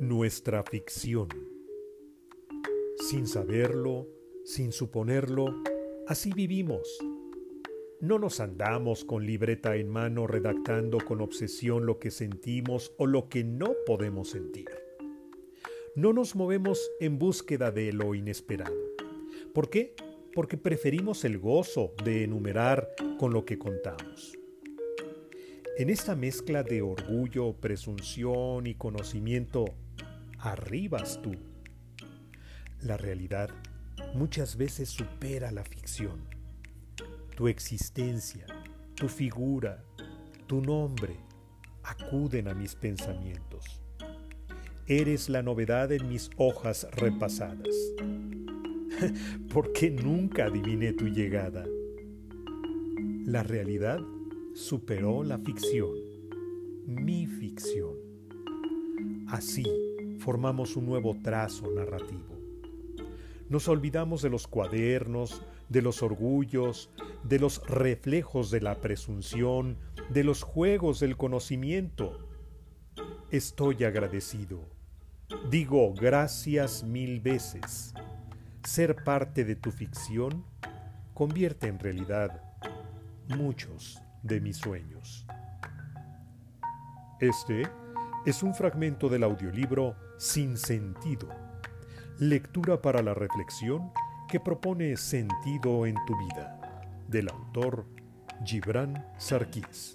nuestra ficción. Sin saberlo, sin suponerlo, así vivimos. No nos andamos con libreta en mano redactando con obsesión lo que sentimos o lo que no podemos sentir. No nos movemos en búsqueda de lo inesperado. ¿Por qué? Porque preferimos el gozo de enumerar con lo que contamos. En esta mezcla de orgullo, presunción y conocimiento, arribas tú. La realidad muchas veces supera la ficción. Tu existencia, tu figura, tu nombre acuden a mis pensamientos. Eres la novedad en mis hojas repasadas. porque nunca adiviné tu llegada? La realidad superó la ficción, mi ficción. Así, formamos un nuevo trazo narrativo. Nos olvidamos de los cuadernos, de los orgullos, de los reflejos de la presunción, de los juegos del conocimiento. Estoy agradecido. Digo gracias mil veces. Ser parte de tu ficción convierte en realidad muchos de mis sueños. Este es un fragmento del audiolibro Sin Sentido, lectura para la reflexión que propone sentido en tu vida, del autor Gibran Sarkis.